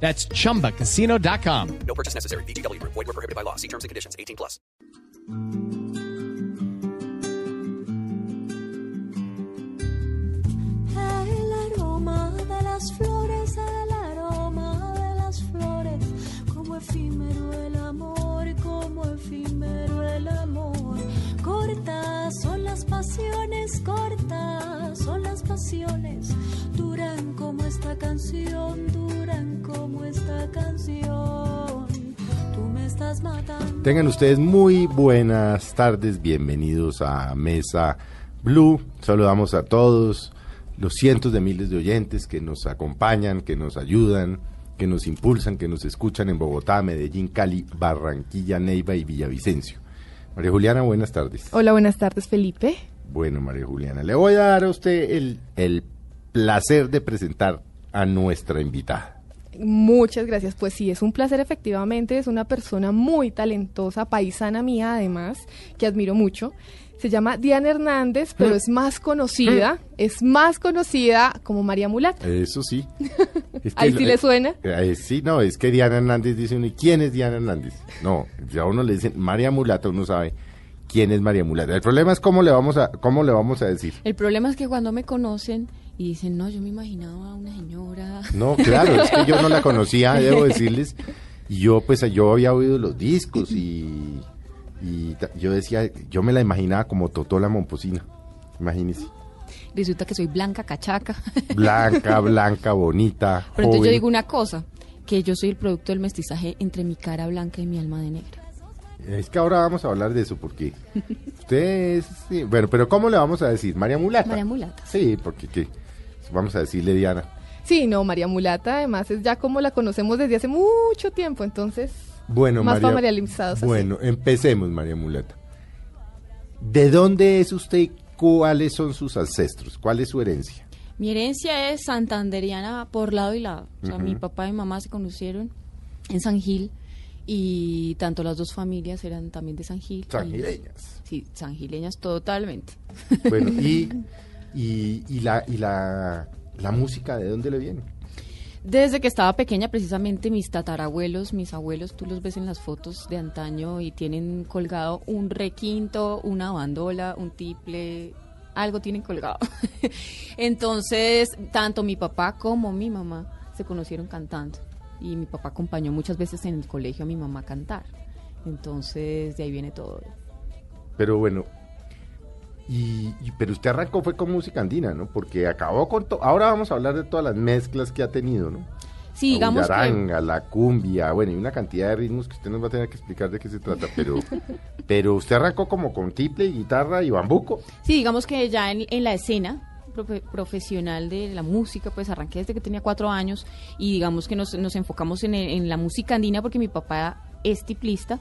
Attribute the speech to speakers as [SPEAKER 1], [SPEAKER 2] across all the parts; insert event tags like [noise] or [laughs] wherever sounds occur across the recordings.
[SPEAKER 1] That's chumbacasino.com.
[SPEAKER 2] No purchase necessary. BGW. Void were prohibited by law. See terms and conditions. 18 plus.
[SPEAKER 3] El aroma de las flores, el aroma de las flores, como efímero el amor, como efímero el amor. Cortas son las pasiones, cortas son las pasiones, duran como esta canción, duran como esta canción. Tú me estás matando.
[SPEAKER 4] Tengan ustedes muy buenas tardes, bienvenidos a Mesa Blue. Saludamos a todos los cientos de miles de oyentes que nos acompañan, que nos ayudan, que nos impulsan, que nos escuchan en Bogotá, Medellín, Cali, Barranquilla, Neiva y Villavicencio. María Juliana, buenas tardes.
[SPEAKER 5] Hola, buenas tardes, Felipe.
[SPEAKER 4] Bueno, María Juliana, le voy a dar a usted el, el placer de presentar a nuestra invitada.
[SPEAKER 5] Muchas gracias. Pues sí, es un placer efectivamente. Es una persona muy talentosa, paisana mía además, que admiro mucho. Se llama Diana Hernández, pero es más conocida, es más conocida como María Mulata.
[SPEAKER 4] Eso sí. [laughs] Es que
[SPEAKER 5] Ahí
[SPEAKER 4] lo-
[SPEAKER 5] sí le suena.
[SPEAKER 4] Eh, sí, no, es que Diana Hernández dice uno, ¿y quién es Diana Hernández? No, ya a uno le dicen María Mulata, uno sabe quién es María Mulata. El problema es cómo le vamos a, cómo le vamos a decir.
[SPEAKER 6] El problema es que cuando me conocen y dicen, no, yo me imaginaba a una señora.
[SPEAKER 4] No, claro, es que yo no la conocía, debo decirles. Y yo, pues, yo había oído los discos y, y yo decía, yo me la imaginaba como Totola Momposina. Imagínese.
[SPEAKER 6] Resulta que soy blanca, cachaca.
[SPEAKER 4] Blanca, [laughs] blanca, bonita.
[SPEAKER 6] Pero entonces yo digo una cosa, que yo soy el producto del mestizaje entre mi cara blanca y mi alma de negra.
[SPEAKER 4] Es que ahora vamos a hablar de eso, porque usted es... sí, bueno, pero ¿cómo le vamos a decir? María Mulata.
[SPEAKER 6] María Mulata.
[SPEAKER 4] Sí, porque ¿qué? Vamos a decirle Diana.
[SPEAKER 5] Sí, no, María Mulata además es ya como la conocemos desde hace mucho tiempo, entonces
[SPEAKER 4] Bueno,
[SPEAKER 5] más
[SPEAKER 4] María...
[SPEAKER 5] así.
[SPEAKER 4] Bueno, empecemos, María Mulata. ¿De dónde es usted y cuáles son sus ancestros? ¿Cuál es su herencia?
[SPEAKER 6] Mi herencia es santanderiana por lado y lado. O sea, mi papá y mi mamá se conocieron en San Gil y tanto las dos familias eran también de San Gil. y-
[SPEAKER 4] Sangileñas.
[SPEAKER 6] Sí, sangileñas totalmente.
[SPEAKER 4] Bueno, y, [laughs] y, y la, y la, la música, ¿de dónde le viene?
[SPEAKER 6] Desde que estaba pequeña, precisamente mis tatarabuelos, mis abuelos, tú los ves en las fotos de antaño y tienen colgado un requinto, una bandola, un tiple, algo tienen colgado. [laughs] Entonces, tanto mi papá como mi mamá se conocieron cantando y mi papá acompañó muchas veces en el colegio a mi mamá a cantar. Entonces, de ahí viene todo.
[SPEAKER 4] Pero bueno, y, y- pero usted arrancó fue con música andina, ¿no? Porque acabó con todo. Ahora vamos a hablar de todas las mezclas que ha tenido, ¿no?
[SPEAKER 6] Sí, digamos
[SPEAKER 4] la
[SPEAKER 6] que...
[SPEAKER 4] la cumbia, bueno, y una cantidad de ritmos que usted nos va a tener que explicar de qué se trata, pero, [laughs] pero usted arrancó como con tiple, guitarra y bambuco.
[SPEAKER 6] Sí, digamos que ya en, en la escena profe- profesional de la música, pues arranqué desde que tenía cuatro años y digamos que nos, nos enfocamos en, en la música andina porque mi papá es tiplista,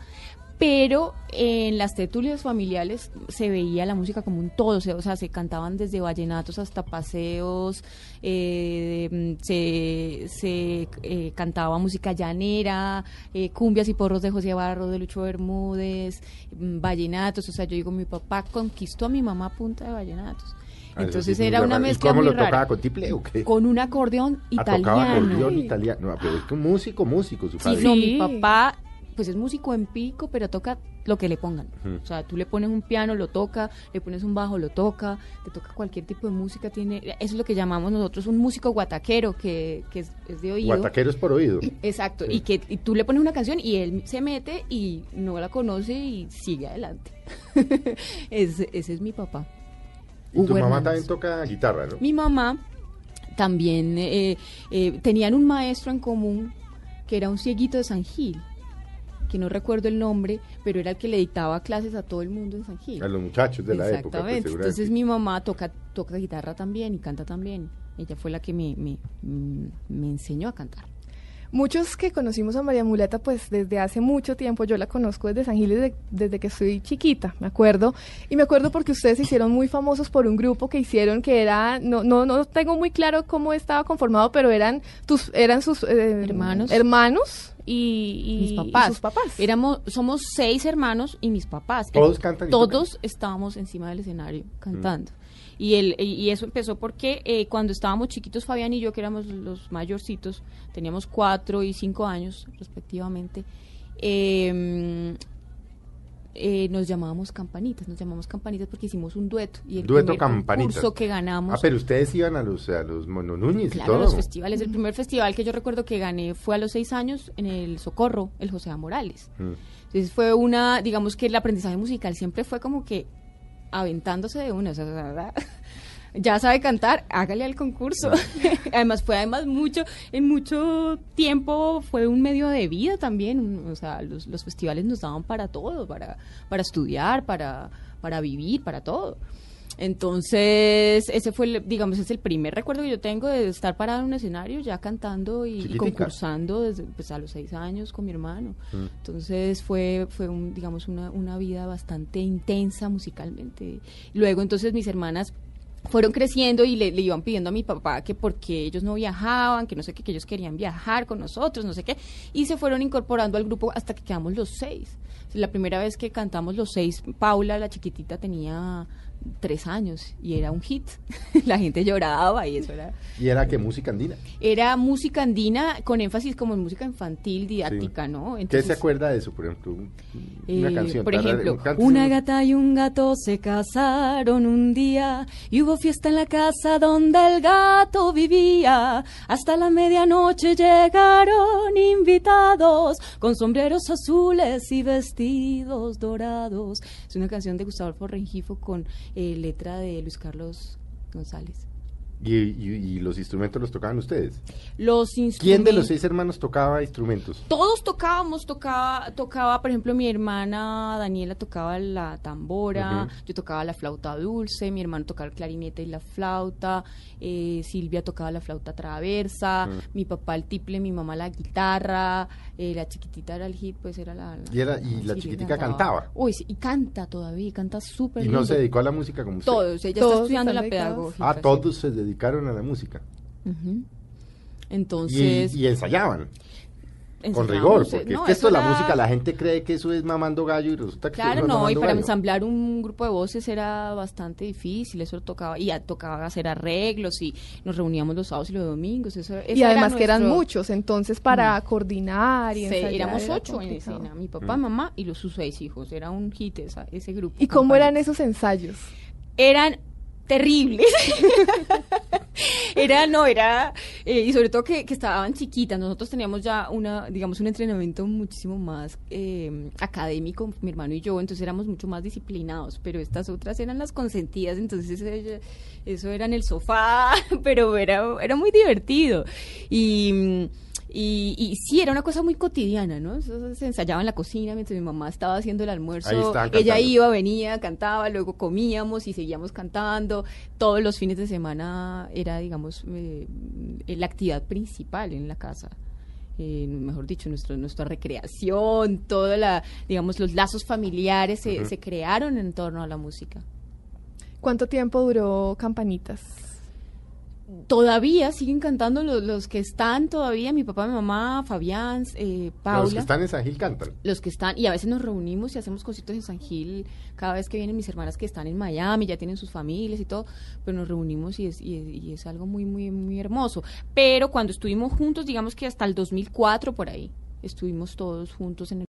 [SPEAKER 6] pero en las tertulias familiares se veía la música como un todo, o sea, o sea, se cantaban desde vallenatos hasta paseos, eh, mm, se, se eh, cantaba música llanera, eh, cumbias y porros de José Barro, de Lucho Bermúdez, mm, vallenatos, o sea, yo digo, mi papá conquistó a mi mamá a punta de vallenatos.
[SPEAKER 4] Ah,
[SPEAKER 6] Entonces era una
[SPEAKER 4] raro. ¿Y
[SPEAKER 6] mezcla
[SPEAKER 4] cómo
[SPEAKER 6] muy
[SPEAKER 4] lo tocaba
[SPEAKER 6] rara.
[SPEAKER 4] con tiple o qué?
[SPEAKER 6] Con un acordeón
[SPEAKER 4] Ah, tocaba
[SPEAKER 6] italiano.
[SPEAKER 4] acordeón italiano. No, pero es que un músico, músico, su
[SPEAKER 6] Sí, no, mi papá, pues es músico empírico, pero toca lo que le pongan. O sea, tú le pones un piano, lo toca, le pones un bajo, lo toca, te toca cualquier tipo de música. tiene Eso es lo que llamamos nosotros un músico guataquero, que, que es, es de oído.
[SPEAKER 4] Guataqueros por oído. [clears throat]
[SPEAKER 6] Exacto, y que y tú le pones una canción y él se mete y no la conoce y sigue adelante. [laughs] ese, ese es mi papá.
[SPEAKER 4] Y tu mamá
[SPEAKER 6] Hernández.
[SPEAKER 4] también toca guitarra, ¿no?
[SPEAKER 6] Mi mamá también eh, eh, tenían un maestro en común que era un cieguito de San Gil, que no recuerdo el nombre, pero era el que le dictaba clases a todo el mundo en San Gil.
[SPEAKER 4] A los muchachos de la época. pues,
[SPEAKER 6] Exactamente. Entonces mi mamá toca, toca guitarra también y canta también. Ella fue la que me, me, mm, me enseñó a cantar.
[SPEAKER 5] Muchos que conocimos a María Muleta, pues desde hace mucho tiempo, yo la conozco desde San Gil desde, desde que soy chiquita, me acuerdo. Y me acuerdo porque ustedes se hicieron muy famosos por un grupo que hicieron que era, no, no, no tengo muy claro cómo estaba conformado, pero eran tus, eran sus eh,
[SPEAKER 6] Hermanos.
[SPEAKER 5] hermanos y, y-
[SPEAKER 6] mis
[SPEAKER 5] y
[SPEAKER 6] papás.
[SPEAKER 5] sus papás.
[SPEAKER 6] Éramos, somos seis hermanos y mis papás.
[SPEAKER 4] ¿Todos cantan
[SPEAKER 6] Todos estábamos encima del escenario cantando. Y, el, y y eso empezó porque eh, cuando estábamos chiquitos, Fabián y yo, que éramos los mayorcitos, teníamos cuatro y cinco años respectivamente, eh, eh, nos llamábamos campanitas, nos llamamos campanitas porque hicimos un dueto. Y el
[SPEAKER 4] Dueto Campanitas.
[SPEAKER 6] concurso que ganamos
[SPEAKER 4] Ah, pero ustedes iban a los, a los Mono Núñez y
[SPEAKER 6] Claro,
[SPEAKER 4] todo.
[SPEAKER 6] los festivales. El primer festival que yo recuerdo que gané fue a los seis años en el Socorro, el José A. Morales.
[SPEAKER 4] Mm.
[SPEAKER 6] Entonces fue una, digamos que el aprendizaje musical siempre fue como que aventándose de una. o sea, ya sabe cantar, hágale al concurso. [laughs] además fue además mucho, en mucho tiempo fue un medio de vida también. O sea, los, los festivales nos daban para todo, para, para estudiar, para, para vivir, para todo. Entonces, ese fue, el- digamos, es el primer recuerdo que yo tengo de estar parado en un escenario ya cantando y, y concursando desde pues, a los seis años con mi hermano.
[SPEAKER 4] Mm.
[SPEAKER 6] Entonces fue, fue un, digamos, una, una vida bastante intensa musicalmente. Luego, entonces, mis hermanas fueron creciendo y le, le iban pidiendo a mi papá que porque ellos no viajaban, que no sé qué, que ellos querían viajar con nosotros, no sé qué, y se fueron incorporando al grupo hasta que quedamos los seis. La primera vez que cantamos los seis, Paula, la chiquitita, tenía tres años y era un hit. [laughs] la gente lloraba y eso era...
[SPEAKER 4] Y era que música andina.
[SPEAKER 6] Era música andina con énfasis como en música infantil, didáctica,
[SPEAKER 4] Sí.
[SPEAKER 6] ¿no?
[SPEAKER 4] ¿Qué
[SPEAKER 6] Entonces,
[SPEAKER 4] se acuerda de eso, por ejemplo? Un- Una
[SPEAKER 6] eh,
[SPEAKER 4] canción.
[SPEAKER 6] Por ejemplo,
[SPEAKER 4] un
[SPEAKER 6] una gata y un gato se casaron un día y hubo fiesta en la casa donde el gato vivía. Hasta la medianoche llegaron invitados con sombreros azules y vestidos dorados. Es una canción de Gustavo Adolfo Rengifo con eh, letra de Luis Carlos González.
[SPEAKER 4] Y, y- y los instrumentos los tocaban ustedes.
[SPEAKER 6] Los
[SPEAKER 4] ¿Quién de
[SPEAKER 6] instrumentos-
[SPEAKER 4] los seis hermanos tocaba instrumentos?
[SPEAKER 6] todos tocábamos, tocaba, tocaba, por ejemplo, mi hermana Daniela tocaba la tambora, yo tocaba la flauta dulce, mi hermano tocaba el clarinete y la flauta, eh, Silvia tocaba la flauta traversa,
[SPEAKER 4] Mm.
[SPEAKER 6] mi papá el tiple, mi mamá la guitarra, eh, la chiquitita era el hit, pues era la...
[SPEAKER 4] Y era- y la
[SPEAKER 6] sí,
[SPEAKER 4] chiquitica cantaba.
[SPEAKER 6] Uy, sí, y canta todavía, y canta súper
[SPEAKER 4] Y
[SPEAKER 6] lindo.
[SPEAKER 4] no se dedicó a la música como usted.
[SPEAKER 6] Todos, ella
[SPEAKER 5] Todos
[SPEAKER 6] está estudiando la pedagogía.
[SPEAKER 4] Ah, todos se dedicaron a la música.
[SPEAKER 6] Entonces...
[SPEAKER 4] y ensayaban. Con rigor, porque
[SPEAKER 6] no,
[SPEAKER 4] es que esto de la
[SPEAKER 6] era-
[SPEAKER 4] música, la gente cree que eso es mamando gallo y resulta que
[SPEAKER 6] Claro, no,
[SPEAKER 4] es
[SPEAKER 6] y para
[SPEAKER 4] gallo.
[SPEAKER 6] ensamblar un grupo de voces era bastante difícil, eso tocaba, y ya tocaba hacer arreglos y nos reuníamos los sábados y los domingos. Eso,
[SPEAKER 5] Y
[SPEAKER 6] era
[SPEAKER 5] además que eran muchos, entonces para coordinar y
[SPEAKER 6] Sí,
[SPEAKER 5] ensayar
[SPEAKER 6] éramos
[SPEAKER 5] era
[SPEAKER 6] ocho en escena, mi papá, mamá y los sus seis hijos, era un hit esa- ese grupo.
[SPEAKER 5] ¿Y cómo eran esos ensayos?
[SPEAKER 6] eran terribles. [laughs] era, no, era, eh, y sobre todo que, que estaban chiquitas. Nosotros teníamos ya una, digamos, un entrenamiento muchísimo más eh, académico, mi hermano y yo, entonces éramos mucho más disciplinados, pero estas otras eran las consentidas, entonces eso, eso era en el sofá, [laughs] pero era, era muy divertido. Y. y, y sí, era una cosa muy cotidiana, ¿no? Se ensayaba en la cocina mientras mi mamá estaba haciendo el
[SPEAKER 4] Ahí
[SPEAKER 6] almuerzo.
[SPEAKER 4] estaban
[SPEAKER 6] Ella
[SPEAKER 4] cantando.
[SPEAKER 6] iba, venía, cantaba, luego comíamos y seguíamos cantando. Todos los fines de semana era, digamos, eh, la actividad principal en la casa. Eh, mejor dicho, nuestro, nuestra recreación, toda la, digamos, los lazos familiares se, se crearon en torno a la música.
[SPEAKER 5] ¿Cuánto tiempo duró Campanitas?
[SPEAKER 6] Todavía siguen cantando los, los que están todavía, mi papá, mi mamá, Fabián, eh, Paula.
[SPEAKER 4] Los que están en San Gil cantan.
[SPEAKER 6] los que están, y a veces nos reunimos y hacemos cositas en San Gil, cada vez que vienen mis hermanas que están en Miami, ya tienen sus familias y todo, pero nos reunimos y es, y es, y es algo muy, muy, muy hermoso. Pero cuando estuvimos juntos, digamos que hasta el 2004 por ahí, estuvimos todos juntos en el